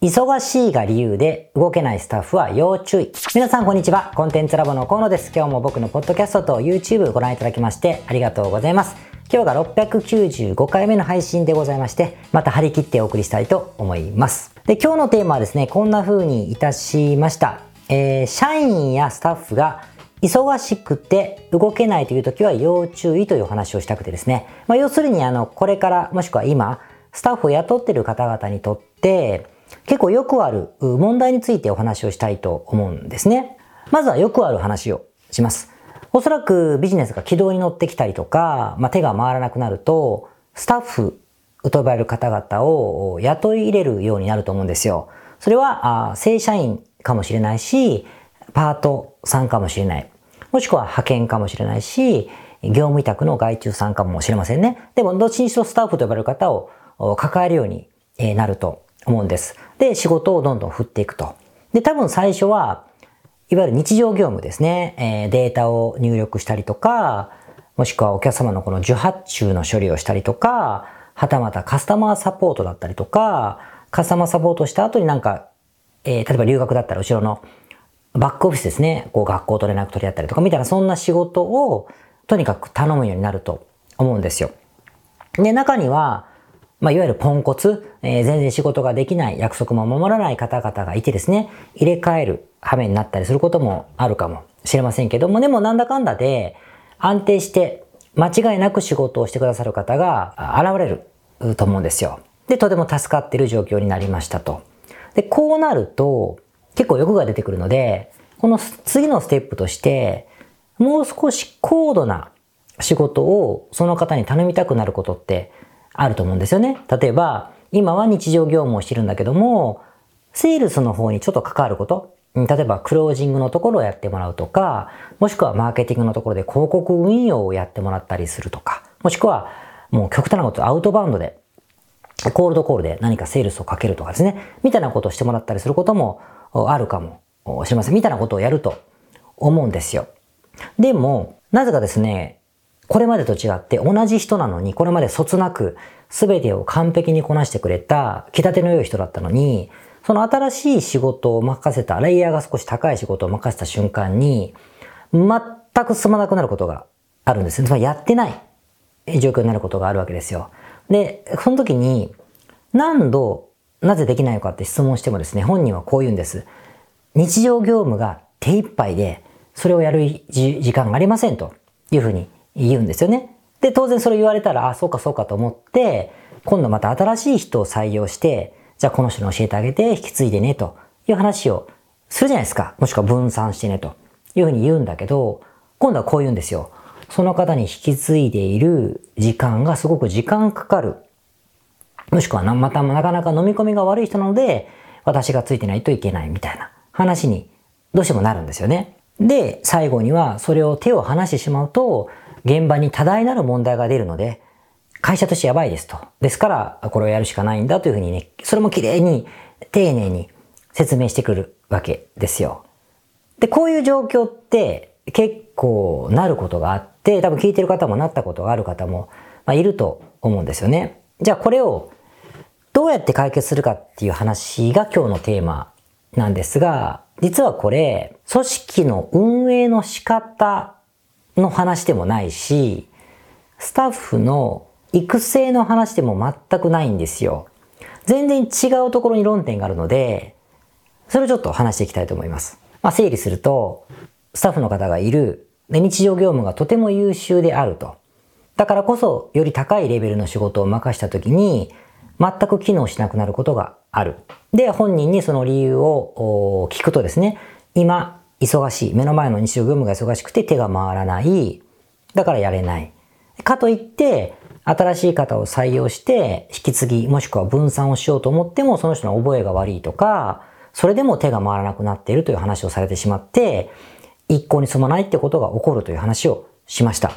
忙しいが理由で動けないスタッフは要注意。皆さんこんにちは。コンテンツラボの河野です。今日も僕のポッドキャストと YouTube ご覧いただきましてありがとうございます。今日が695回目の配信でございまして、また張り切ってお送りしたいと思います。で、今日のテーマはですね、こんな風にいたしました。えー、社員やスタッフが忙しくて動けないという時は要注意という話をしたくてですね。まあ、要するにあの、これからもしくは今、スタッフを雇っている方々にとって、結構よくある問題についてお話をしたいと思うんですね。まずはよくある話をします。おそらくビジネスが軌道に乗ってきたりとか、まあ、手が回らなくなると、スタッフと呼ばれる方々を雇い入れるようになると思うんですよ。それは、あ正社員かもしれないし、パートさんかもしれない。もしくは派遣かもしれないし、業務委託の外注さんかもしれませんね。でも、どっちにしろスタッフと呼ばれる方を抱えるようになると思うんです。で、仕事をどんどん振っていくと。で、多分最初は、いわゆる日常業務ですね。えー、データを入力したりとか、もしくはお客様のこの受発注の処理をしたりとか、はたまたカスタマーサポートだったりとか、カスタマーサポートした後になんか、えー、例えば留学だったら後ろのバックオフィスですね。こう学校と連絡取り合ったりとかみたいなそんな仕事をとにかく頼むようになると思うんですよ。で、中には、まあ、いわゆるポンコツ、えー、全然仕事ができない、約束も守らない方々がいてですね、入れ替える羽目になったりすることもあるかもしれませんけども、でもなんだかんだで安定して間違いなく仕事をしてくださる方が現れると思うんですよ。で、とても助かっている状況になりましたと。で、こうなると結構欲が出てくるので、この次のステップとして、もう少し高度な仕事をその方に頼みたくなることってあると思うんですよね。例えば、今は日常業務をしてるんだけども、セールスの方にちょっと関わること、例えばクロージングのところをやってもらうとか、もしくはマーケティングのところで広告運用をやってもらったりするとか、もしくはもう極端なことアウトバウンドで、コールドコールで何かセールスをかけるとかですね、みたいなことをしてもらったりすることもあるかもしれません。みたいなことをやると思うんですよ。でも、なぜかですね、これまでと違って同じ人なのに、これまでそつなく全てを完璧にこなしてくれた、気立ての良い人だったのに、その新しい仕事を任せた、レイヤーが少し高い仕事を任せた瞬間に、全く進まなくなることがあるんですつまりやってない状況になることがあるわけですよ。で、その時に、何度、なぜできないのかって質問してもですね、本人はこう言うんです。日常業務が手一杯で、それをやる時間がありませんというふうに言うんですよね。で、当然それ言われたら、あ、そうかそうかと思って、今度また新しい人を採用して、じゃあこの人に教えてあげて引き継いでねという話をするじゃないですか。もしくは分散してねというふうに言うんだけど、今度はこう言うんですよ。その方に引き継いでいる時間がすごく時間かかる。もしくはまたなかなか飲み込みが悪い人なので、私がついてないといけないみたいな話にどうしてもなるんですよね。で、最後にはそれを手を離してしまうと、現場に多大なる問題が出るので、会社としてやばいですと。ですから、これをやるしかないんだというふうにね、それも綺麗に、丁寧に説明してくるわけですよ。で、こういう状況って結構なることがあって、多分聞いてる方もなったことがある方も、まあ、いると思うんですよね。じゃあこれをどうやって解決するかっていう話が今日のテーマなんですが、実はこれ、組織の運営の仕方の話でもないし、スタッフの育成の話でも全くないんですよ。全然違うところに論点があるので、それをちょっと話していきたいと思います。まあ、整理すると、スタッフの方がいる、で日常業務がとても優秀であると。だからこそ、より高いレベルの仕事を任したときに、全く機能しなくなることがある。で、本人にその理由を聞くとですね、今、忙しい。目の前の日常業務が忙しくて手が回らない。だからやれない。かといって、新しい方を採用して引き継ぎもしくは分散をしようと思ってもその人の覚えが悪いとか、それでも手が回らなくなっているという話をされてしまって、一向に進まないってことが起こるという話をしました。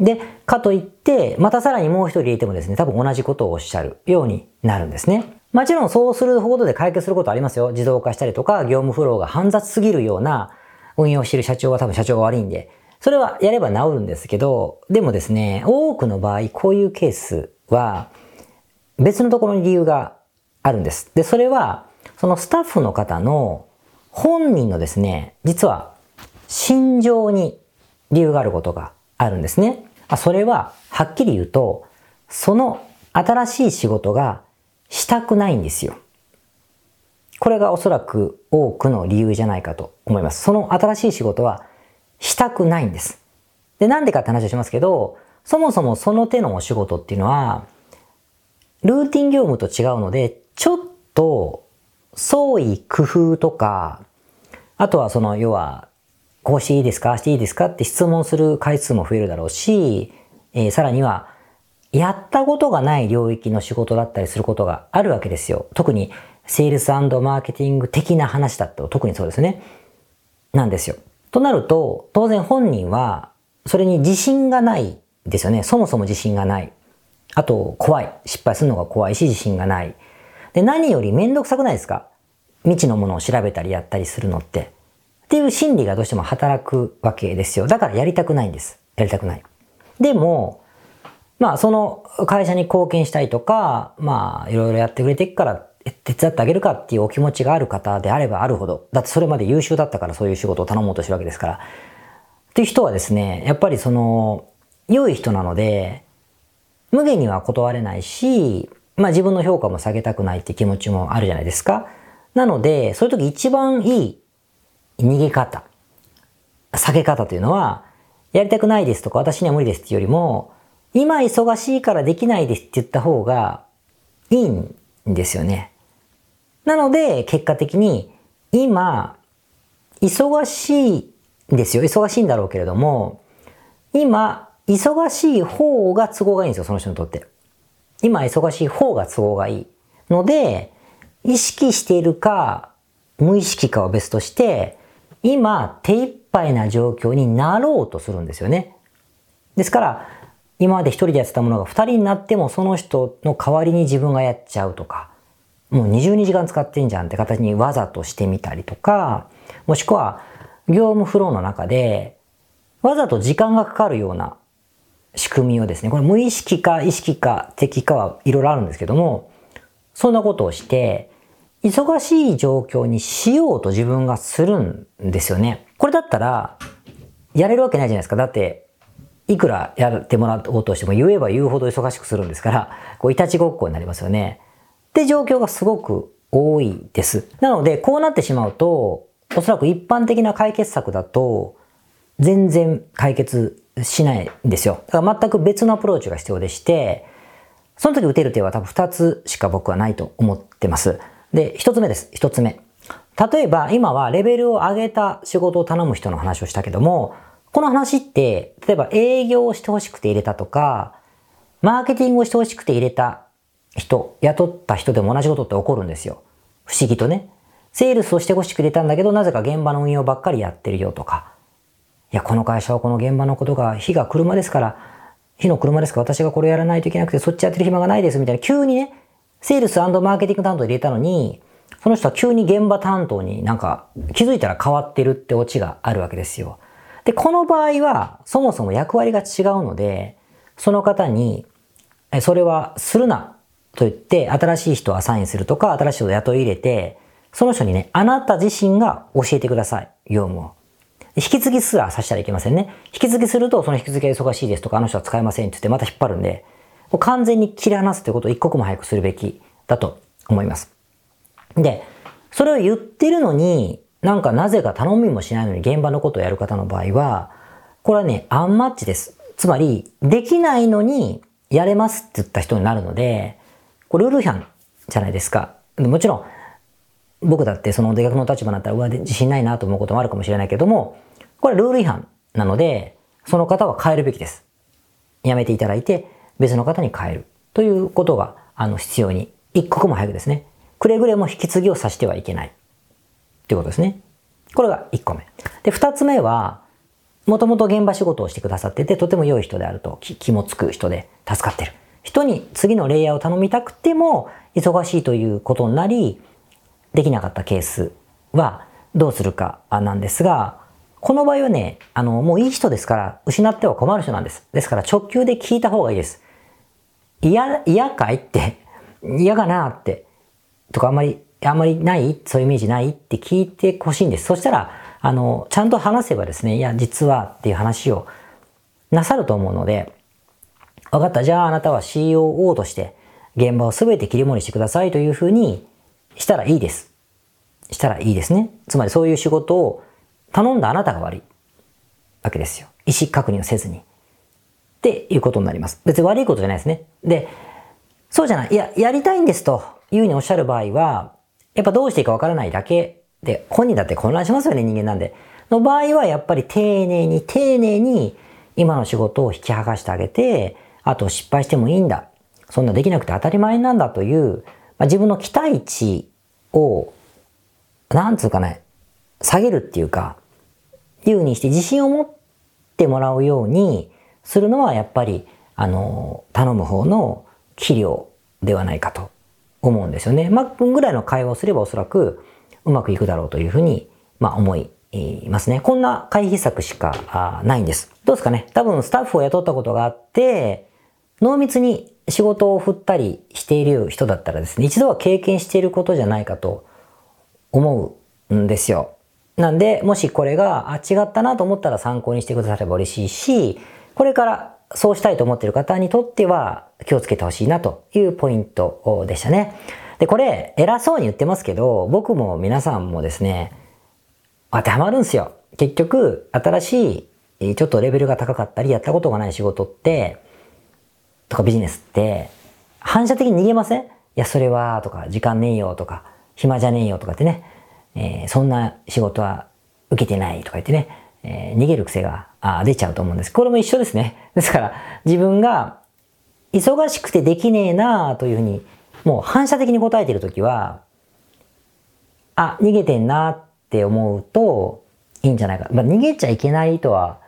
で、かといって、またさらにもう一人入れてもですね、多分同じことをおっしゃるようになるんですね。もちろんそうすることで解決することありますよ。自動化したりとか、業務フローが煩雑すぎるような運用している社長は多分社長が悪いんで、それはやれば治るんですけど、でもですね、多くの場合、こういうケースは、別のところに理由があるんです。で、それは、そのスタッフの方の本人のですね、実は心情に理由があることがあるんですね。それは、はっきり言うと、その新しい仕事がしたくないんですよ。これがおそらく多くの理由じゃないかと思います。その新しい仕事はしたくないんです。で、なんでかって話をしますけど、そもそもその手のお仕事っていうのは、ルーティン業務と違うので、ちょっと創意工夫とか、あとはその、要は、こうしていいですかしていいですかって質問する回数も増えるだろうし、えー、さらには、やったことがない領域の仕事だったりすることがあるわけですよ。特に、セールスマーケティング的な話だと特にそうですね。なんですよ。となると、当然本人は、それに自信がないですよね。そもそも自信がない。あと、怖い。失敗するのが怖いし、自信がない。で、何よりめんどくさくないですか？未知のものを調べたりやったりするのって。っていう心理がどうしても働くわけですよ。だからやりたくないんです。やりたくない。でも、まあ、その会社に貢献したいとか、まあ、いろいろやってくれていくから手伝ってあげるかっていうお気持ちがある方であればあるほど、だってそれまで優秀だったからそういう仕事を頼もうとしてるわけですから、っていう人はですね、やっぱりその、良い人なので、無限には断れないし、まあ自分の評価も下げたくないって気持ちもあるじゃないですか。なので、そういう時一番いい逃げ方、下げ方というのは、やりたくないですとか私には無理ですっていうよりも、今忙しいからできないですって言った方がいいんですよね。なので、結果的に、今、忙しいんですよ。忙しいんだろうけれども、今、忙しい方が都合がいいんですよ、その人にとって。今、忙しい方が都合がいい。ので、意識しているか、無意識かは別として、今、手一杯な状況になろうとするんですよね。ですから、今まで一人でやってたものが二人になってもその人の代わりに自分がやっちゃうとか、もう22時間使ってんじゃんって形にわざとしてみたりとか、もしくは業務フローの中でわざと時間がかかるような仕組みをですね、これ無意識か意識か的かはいろいろあるんですけども、そんなことをして、忙しい状況にしようと自分がするんですよね。これだったら、やれるわけないじゃないですか。だって、いくらやってもらおうとしても言えば言うほど忙しくするんですから、こう、いたちごっこになりますよね。って状況がすごく多いです。なので、こうなってしまうと、おそらく一般的な解決策だと、全然解決しないんですよ。だから全く別のアプローチが必要でして、その時打てる手は多分二つしか僕はないと思ってます。で、一つ目です。一つ目。例えば今はレベルを上げた仕事を頼む人の話をしたけども、この話って、例えば営業をしてほしくて入れたとか、マーケティングをしてほしくて入れた人、雇った人でも同じことって起こるんですよ。不思議とね。セールスをしてほしく入れたんだけど、なぜか現場の運用ばっかりやってるよとか。いや、この会社はこの現場のことが、火が車ですから、火の車ですから私がこれやらないといけなくて、そっちやってる暇がないですみたいな、急にね、セールスマーケティング担当入れたのに、その人は急に現場担当になんか気づいたら変わってるってオチがあるわけですよ。で、この場合はそもそも役割が違うので、その方に、それはするなと言って新しい人をアサインするとか、新しい人を雇い入れて、その人にね、あなた自身が教えてください。業務を。引き継ぎすらさせたらいけませんね。引き継ぎすると、その引き継ぎが忙しいですとか、あの人は使えませんって言ってまた引っ張るんで、もう完全に切り離すということを一刻も早くするべきだと思います。で、それを言ってるのに、なんかなぜか頼みもしないのに現場のことをやる方の場合は、これはね、アンマッチです。つまり、できないのにやれますって言った人になるので、これルール違反じゃないですか。もちろん、僕だってその出学の立場になったら、うわ、自信ないなと思うこともあるかもしれないけども、これルール違反なので、その方は変えるべきです。やめていただいて、別の方に変える。ということが、あの、必要に、一刻も早くですね。くれぐれも引き継ぎをさしてはいけない。っていうことですね。これが1個目。で、2つ目は、もともと現場仕事をしてくださってて、とても良い人であると、気もつく人で助かってる。人に次のレイヤーを頼みたくても、忙しいということになり、できなかったケースはどうするかなんですが、この場合はね、あの、もういい人ですから、失っては困る人なんです。ですから直球で聞いた方がいいです。嫌、嫌かいって、嫌かなって、とかあんまりあんまりないそういうイメージないって聞いてほしいんです。そしたら、あの、ちゃんと話せばですね、いや、実はっていう話をなさると思うので、分かった。じゃああなたは COO として現場を全て切り盛りしてくださいというふうにしたらいいです。したらいいですね。つまりそういう仕事を頼んだあなたが悪いわけですよ。意思確認をせずに。っていうことになります。別に悪いことじゃないですね。で、そうじゃない。いや、やりたいんですというふうにおっしゃる場合は、やっぱどうしていいかわからないだけで、本人だって混乱しますよね、人間なんで。の場合は、やっぱり丁寧に丁寧に今の仕事を引き剥がしてあげて、あと失敗してもいいんだ。そんなできなくて当たり前なんだという、まあ、自分の期待値を、なんつうかね、下げるっていうか、いうふうにして自信を持ってもらうようにするのはやっぱり、あの、頼む方の器量ではないかと思うんですよね。まあ、ぐらいの会話をすればおそらくうまくいくだろうというふうに、まあ、思いますね。こんな回避策しかないんです。どうですかね？多分スタッフを雇ったことがあって、濃密に仕事を振ったりしている人だったらですね、一度は経験していることじゃないかと思うんですよ。なんで、もしこれが、あ、違ったなと思ったら参考にしてくだされば嬉しいし、これからそうしたいと思っている方にとっては気をつけてほしいなというポイントでしたね。で、これ、偉そうに言ってますけど、僕も皆さんもですね、当てはまるんですよ。結局、新しい、ちょっとレベルが高かったり、やったことがない仕事って、とかビジネスって、反射的に逃げません？いや、それは、とか、時間ねえよ、とか、暇じゃねえよ、とかってね、えー、そんな仕事は受けてない、とか言ってね、えー、逃げる癖があ出ちゃうと思うんです。これも一緒ですね。ですから、自分が忙しくてできねえなというふうに、もう反射的に答えているときは、あ、逃げてんなって思うといいんじゃないか。まあ、逃げちゃいけないとは、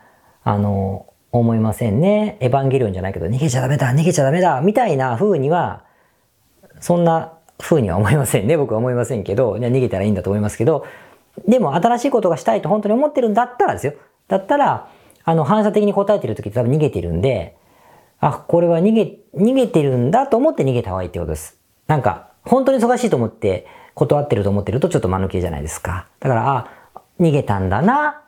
あの、思いませんね。エヴァンゲリオンじゃないけど、逃げちゃダメだ、逃げちゃダメだ、みたいな風には、そんな風には思いませんね。僕は思いませんけど、逃げたらいいんだと思いますけど、でも新しいことがしたいと本当に思ってるんだったらですよ。だったら、あの、反射的に答えてる時って多分逃げてるんで、あ、これは逃げ、逃げてるんだと思って逃げた方がいいってことです。なんか、本当に忙しいと思って断ってると思ってるとちょっと間抜けじゃないですか。だから、あ、逃げたんだな、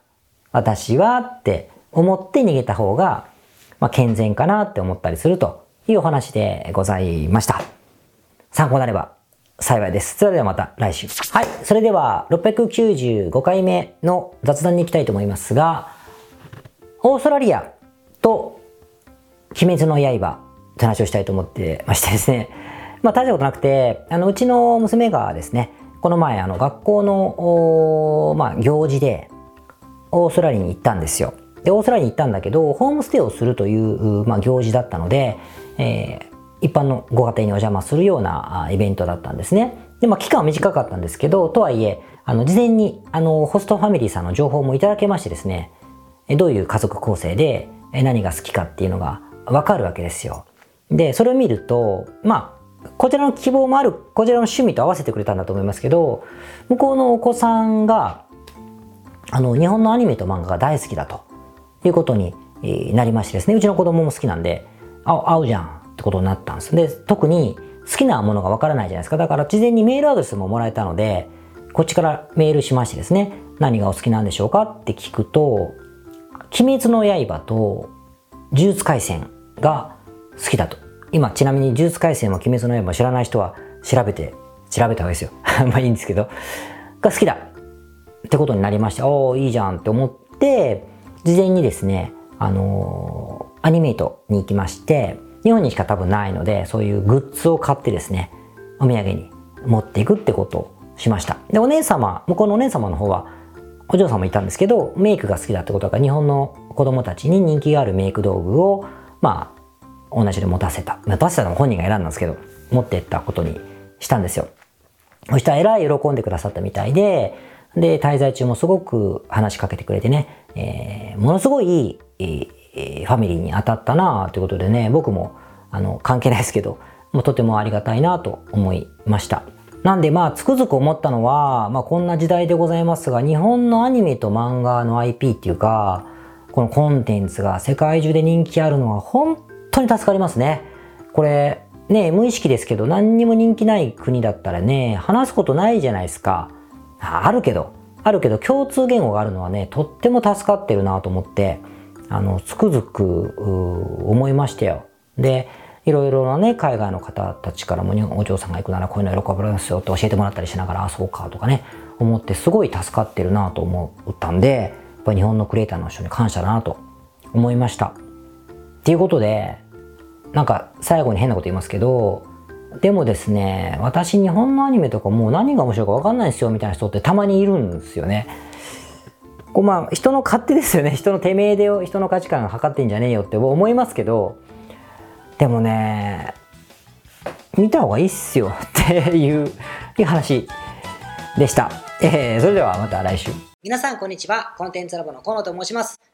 私はって思って逃げた方が、まあ、健全かなって思ったりするというお話でございました。参考になれば幸いです。それではまた来週。はい。それでは695回目の雑談に行きたいと思いますが、オーストラリアと鬼滅の刃って話をしたいと思ってましてですね。まあ大したことなくて、あの、うちの娘がですね、この前あの学校の、まあ、行事でオーストラリアに行ったんですよ。で、オーストラリアに行ったんだけど、ホームステイをするという、まあ、行事だったので、えー、一般のご家庭にお邪魔するようなイベントだったんですね。で、まあ、期間は短かったんですけど、とはいえ、あの、事前に、あの、ホストファミリーさんの情報もいただけましてですね、どういう家族構成で何が好きかっていうのがわかるわけですよ。で、それを見ると、まあ、こちらの希望もある、こちらの趣味と合わせてくれたんだと思いますけど、向こうのお子さんが、あの、日本のアニメと漫画が大好きだということになりましてですね、うちの子供も好きなんで、あ、合うじゃんことになったんです。で、特に好きなものがわからないじゃないですか。だから事前にメールアドレスももらえたので、こっちからメールしましてですね、何がお好きなんでしょうかって聞くと、鬼滅の刃と呪術廻戦が好きだと。今、ちなみに呪術廻戦も鬼滅の刃も知らない人は調べて、調べた方がいいですよ。まあいいんですけど、が好きだってことになりまして、おおいいじゃんって思って、事前にですね、あのー、アニメイトに行きまして、日本にしか多分ないので、そういうグッズを買ってですね、お土産に持っていくってことをしました。で、お姉様、向こうのお姉様の方は、お嬢さんもいたんですけど、メイクが好きだってことが日本の子供たちに人気があるメイク道具を、まあ、同じで持たせた。持たせたのは本人が選んだんですけど、持ってったことにしたんですよ。そしたらえらい喜んでくださったみたいで、で、滞在中もすごく話しかけてくれてね、えー、ものすごいいい、えファミリーに当たったなということでね、僕もあの関係ないですけど、もうとてもありがたいなと思いました。なんでまあつくづく思ったのは、まあこんな時代でございますが、日本のアニメと漫画の IP っていうか、このコンテンツが世界中で人気あるのは本当に助かりますね。これ、ね無意識ですけど何にも人気ない国だったらね話すことないじゃないですかあるけどあるけど共通言語があるのはねとっても助かってるなと思ってあのつくづく思いましたよ。でいろいろなね海外の方たちからもお嬢さんが行くならこういうの喜ばれますよって教えてもらったりしながらあそうかとかね思ってすごい助かってるなと思ったんでやっぱり日本のクリエイターの人に感謝だなと思いました。っていうことでなんか最後に変なこと言いますけどでもですね私日本のアニメとかもう何が面白いか分かんないですよみたいな人ってたまにいるんですよね。こうまあ人の勝手ですよね。人のてめえで人の価値観測ってんじゃねえよって思いますけどでもね見た方がいいっすよ。っていう話でした、えー、それではまた来週。皆さんこんにちは。コンテンツラボの河野と申します。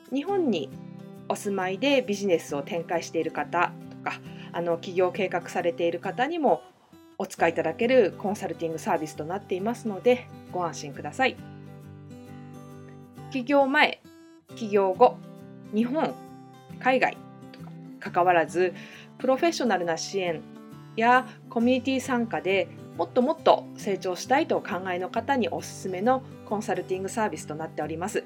日本にお住まいでビジネスを展開している方とかあの起業計画されている方にもお使いいただけるコンサルティングサービスとなっていますのでご安心ください。起業前起業後日本海外とかかわらずプロフェッショナルな支援やコミュニティ参加でもっともっと成長したいとお考えの方におすすめのコンサルティングサービスとなっております。